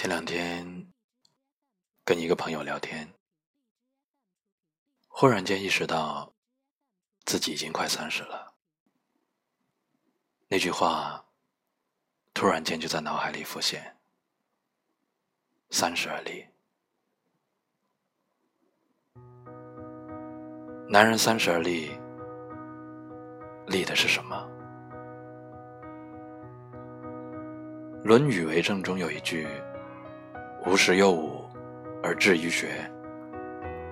前两天跟一个朋友聊天，忽然间意识到自己已经快三十了。那句话突然间就在脑海里浮现：“三十而立。”男人三十而立，立的是什么？《论语为政》中有一句。五十有五而志于学，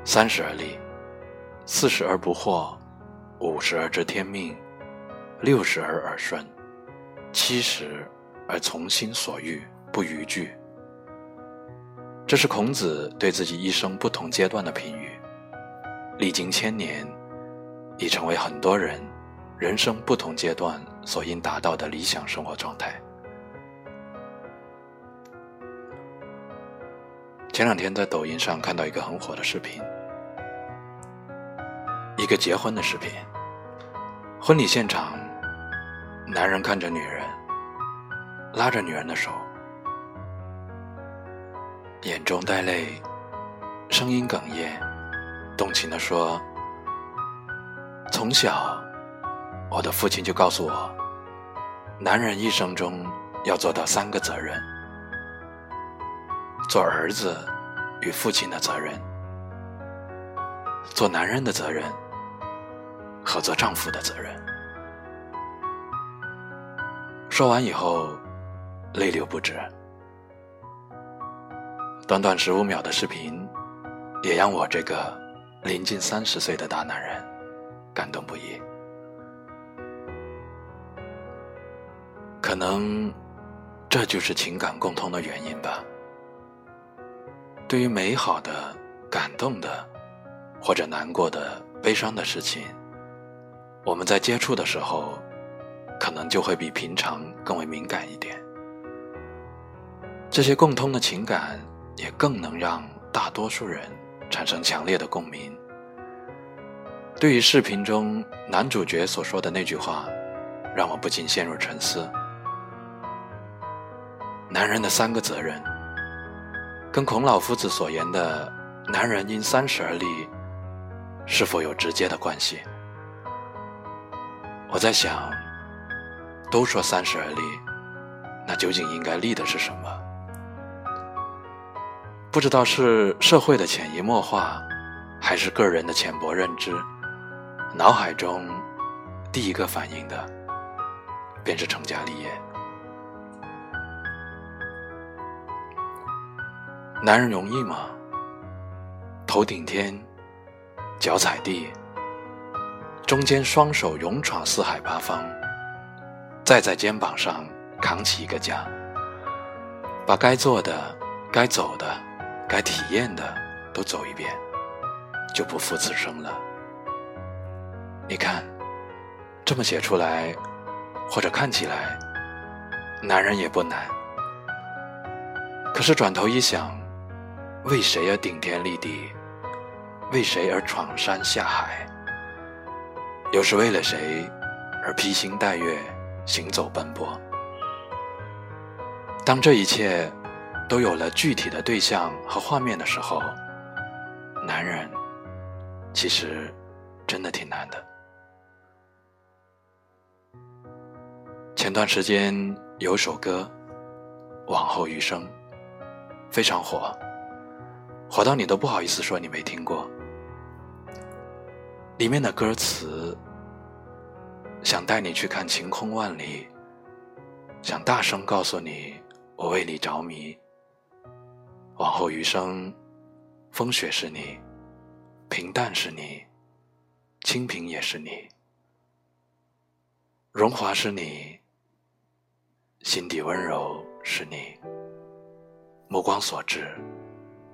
三十而立，四十而不惑，五十而知天命，六十而耳顺，七十而从心所欲不逾矩。这是孔子对自己一生不同阶段的评语，历经千年，已成为很多人人生不同阶段所应达到的理想生活状态。前两天在抖音上看到一个很火的视频，一个结婚的视频。婚礼现场，男人看着女人，拉着女人的手，眼中带泪，声音哽咽，动情地说：“从小，我的父亲就告诉我，男人一生中要做到三个责任。”做儿子与父亲的责任，做男人的责任和做丈夫的责任。说完以后，泪流不止。短短十五秒的视频，也让我这个临近三十岁的大男人感动不已。可能这就是情感共通的原因吧。对于美好的、感动的，或者难过的、悲伤的事情，我们在接触的时候，可能就会比平常更为敏感一点。这些共通的情感，也更能让大多数人产生强烈的共鸣。对于视频中男主角所说的那句话，让我不禁陷入沉思：男人的三个责任。跟孔老夫子所言的“男人因三十而立”是否有直接的关系？我在想，都说三十而立，那究竟应该立的是什么？不知道是社会的潜移默化，还是个人的浅薄认知，脑海中第一个反应的便是成家立业。男人容易吗？头顶天，脚踩地，中间双手勇闯四海八方，再在肩膀上扛起一个家，把该做的、该走的、该体验的都走一遍，就不负此生了。你看，这么写出来，或者看起来，男人也不难。可是转头一想，为谁而顶天立地？为谁而闯山下海？又是为了谁而披星戴月行走奔波？当这一切都有了具体的对象和画面的时候，男人其实真的挺难的。前段时间有首歌《往后余生》非常火。火到你都不好意思说你没听过。里面的歌词，想带你去看晴空万里，想大声告诉你我为你着迷。往后余生，风雪是你，平淡是你，清贫也是你，荣华是你，心底温柔是你，目光所至。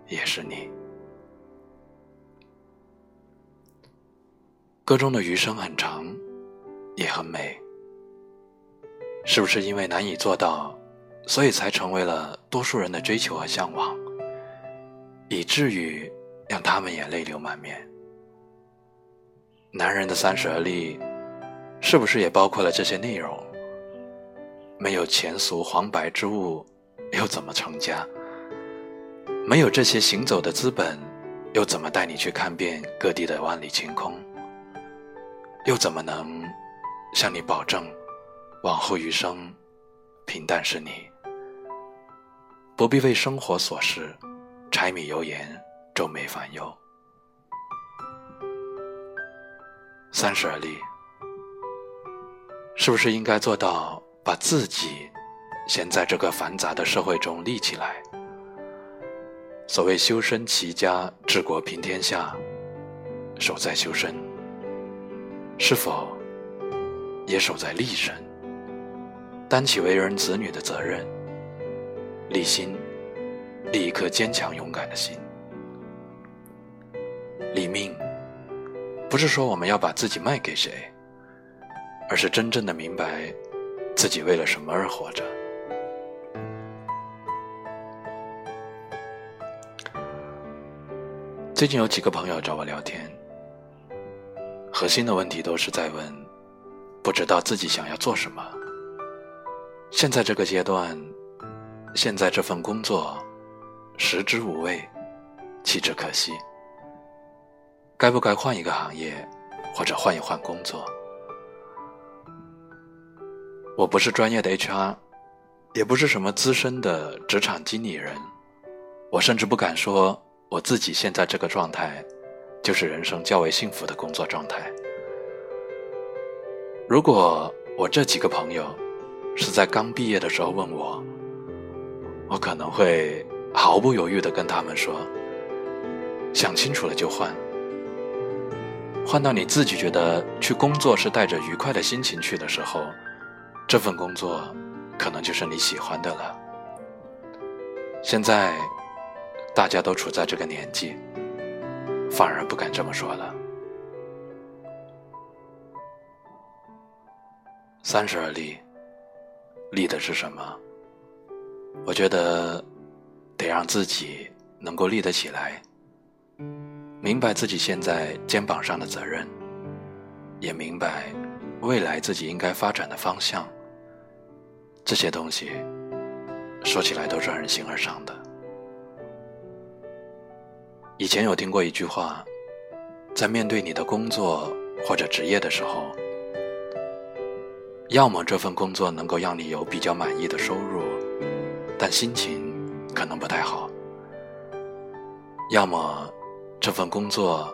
也是你。歌中的余生很长，也很美。是不是因为难以做到，所以才成为了多数人的追求和向往，以至于让他们也泪流满面？男人的三十而立，是不是也包括了这些内容？没有钱俗黄白之物，又怎么成家？没有这些行走的资本，又怎么带你去看遍各地的万里晴空？又怎么能向你保证，往后余生平淡是你，不必为生活琐事柴米油盐皱眉烦忧？三十而立，是不是应该做到把自己先在这个繁杂的社会中立起来？所谓修身齐家治国平天下，守在修身，是否也守在立身？担起为人子女的责任，立心，立一颗坚强勇敢的心。立命，不是说我们要把自己卖给谁，而是真正的明白自己为了什么而活着。最近有几个朋友找我聊天，核心的问题都是在问，不知道自己想要做什么。现在这个阶段，现在这份工作，食之无味，弃之可惜。该不该换一个行业，或者换一换工作？我不是专业的 HR，也不是什么资深的职场经理人，我甚至不敢说。我自己现在这个状态，就是人生较为幸福的工作状态。如果我这几个朋友是在刚毕业的时候问我，我可能会毫不犹豫的跟他们说：想清楚了就换，换到你自己觉得去工作是带着愉快的心情去的时候，这份工作可能就是你喜欢的了。现在。大家都处在这个年纪，反而不敢这么说了。三十而立，立的是什么？我觉得得让自己能够立得起来，明白自己现在肩膀上的责任，也明白未来自己应该发展的方向。这些东西说起来都是让人形而上的。以前有听过一句话，在面对你的工作或者职业的时候，要么这份工作能够让你有比较满意的收入，但心情可能不太好；要么这份工作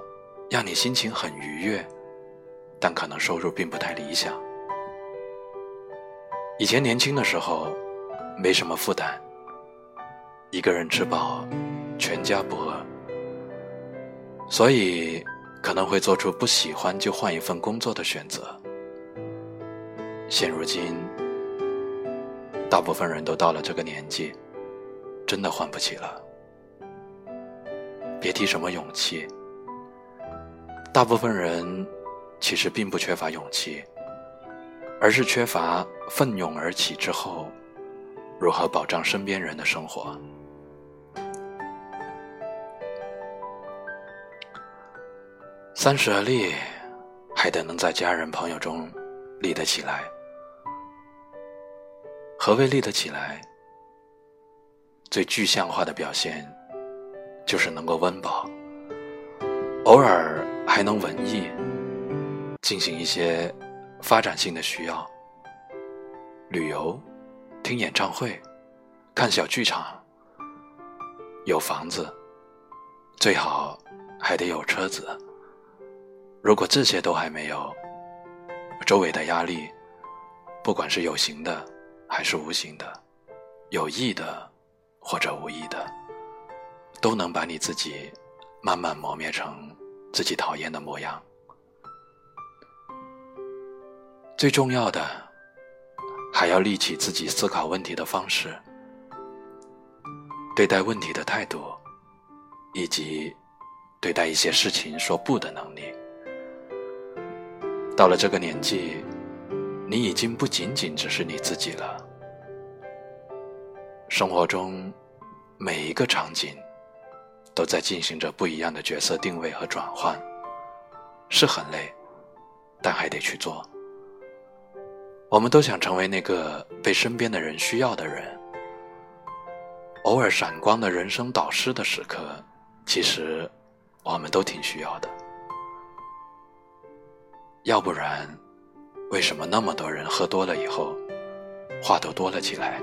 让你心情很愉悦，但可能收入并不太理想。以前年轻的时候，没什么负担，一个人吃饱，全家不饿。所以可能会做出不喜欢就换一份工作的选择。现如今，大部分人都到了这个年纪，真的换不起了。别提什么勇气，大部分人其实并不缺乏勇气，而是缺乏奋勇而起之后，如何保障身边人的生活。三十而立，还得能在家人朋友中立得起来。何谓立得起来？最具象化的表现，就是能够温饱，偶尔还能文艺，进行一些发展性的需要，旅游、听演唱会、看小剧场，有房子，最好还得有车子。如果这些都还没有，周围的压力，不管是有形的还是无形的，有意的或者无意的，都能把你自己慢慢磨灭成自己讨厌的模样。最重要的，还要立起自己思考问题的方式，对待问题的态度，以及对待一些事情说不的能力。到了这个年纪，你已经不仅仅只是你自己了。生活中每一个场景都在进行着不一样的角色定位和转换，是很累，但还得去做。我们都想成为那个被身边的人需要的人，偶尔闪光的人生导师的时刻，其实我们都挺需要的。要不然，为什么那么多人喝多了以后，话都多了起来？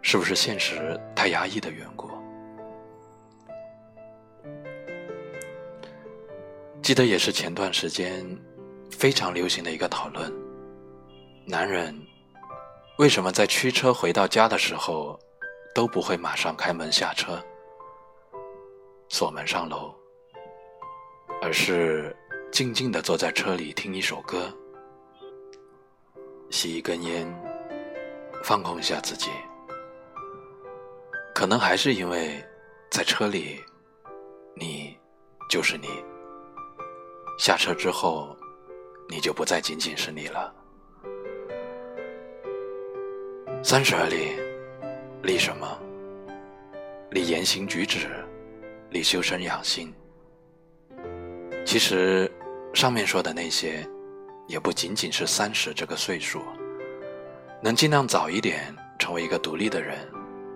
是不是现实太压抑的缘故？记得也是前段时间非常流行的一个讨论：男人为什么在驱车回到家的时候都不会马上开门下车、锁门上楼，而是静静的坐在车里听一首歌、吸一根烟，放空一下自己？可能还是因为在车里，你就是你。下车之后，你就不再仅仅是你了。三十而立，立什么？立言行举止，立修身养性。其实，上面说的那些，也不仅仅是三十这个岁数，能尽量早一点成为一个独立的人，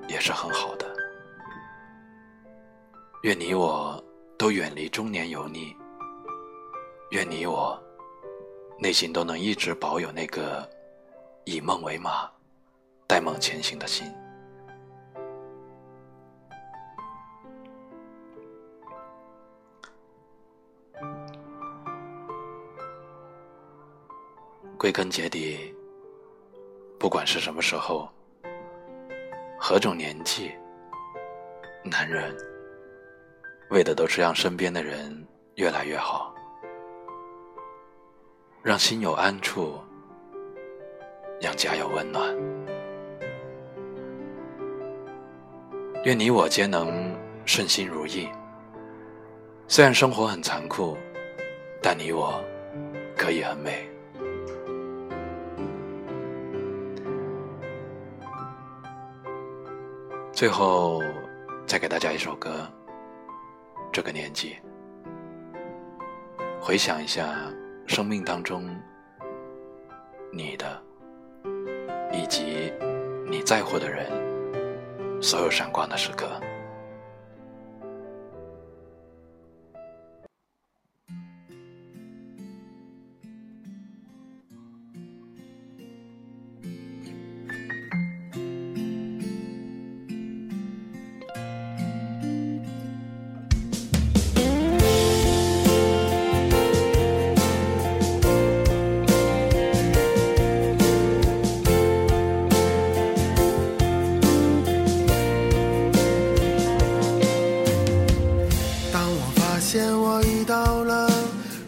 也是很好的。愿你我都远离中年油腻。愿你我内心都能一直保有那个以梦为马、带梦前行的心。归根结底，不管是什么时候、何种年纪，男人为的都是让身边的人越来越好。让心有安处，让家有温暖。愿你我皆能顺心如意。虽然生活很残酷，但你我可以很美。最后，再给大家一首歌。这个年纪，回想一下。生命当中，你的以及你在乎的人，所有闪光的时刻。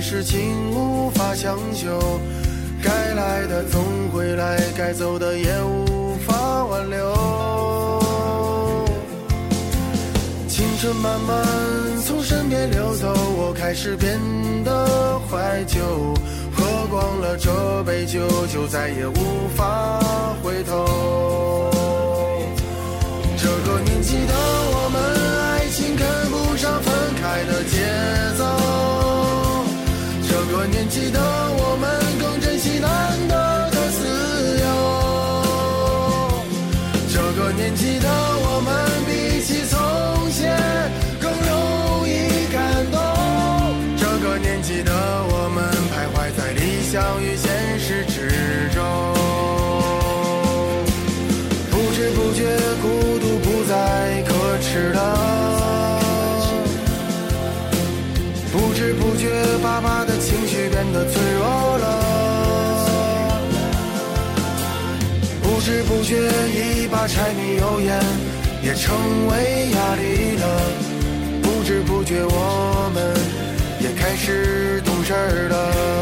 事情无法强求。该来的总会来，该走的也无法挽留。青春慢慢从身边流走，我开始变得怀旧。喝光了这杯酒，就再也无法回头。这个年纪的我们，爱情跟不上分开的节奏。年纪的我们，更珍惜难得的自由。这个年纪的我们，比起从前更容易感动。这个年纪的我们，徘徊在理想与现不知不觉，一把柴米油盐也成为压力了。不知不觉，我们也开始懂事了。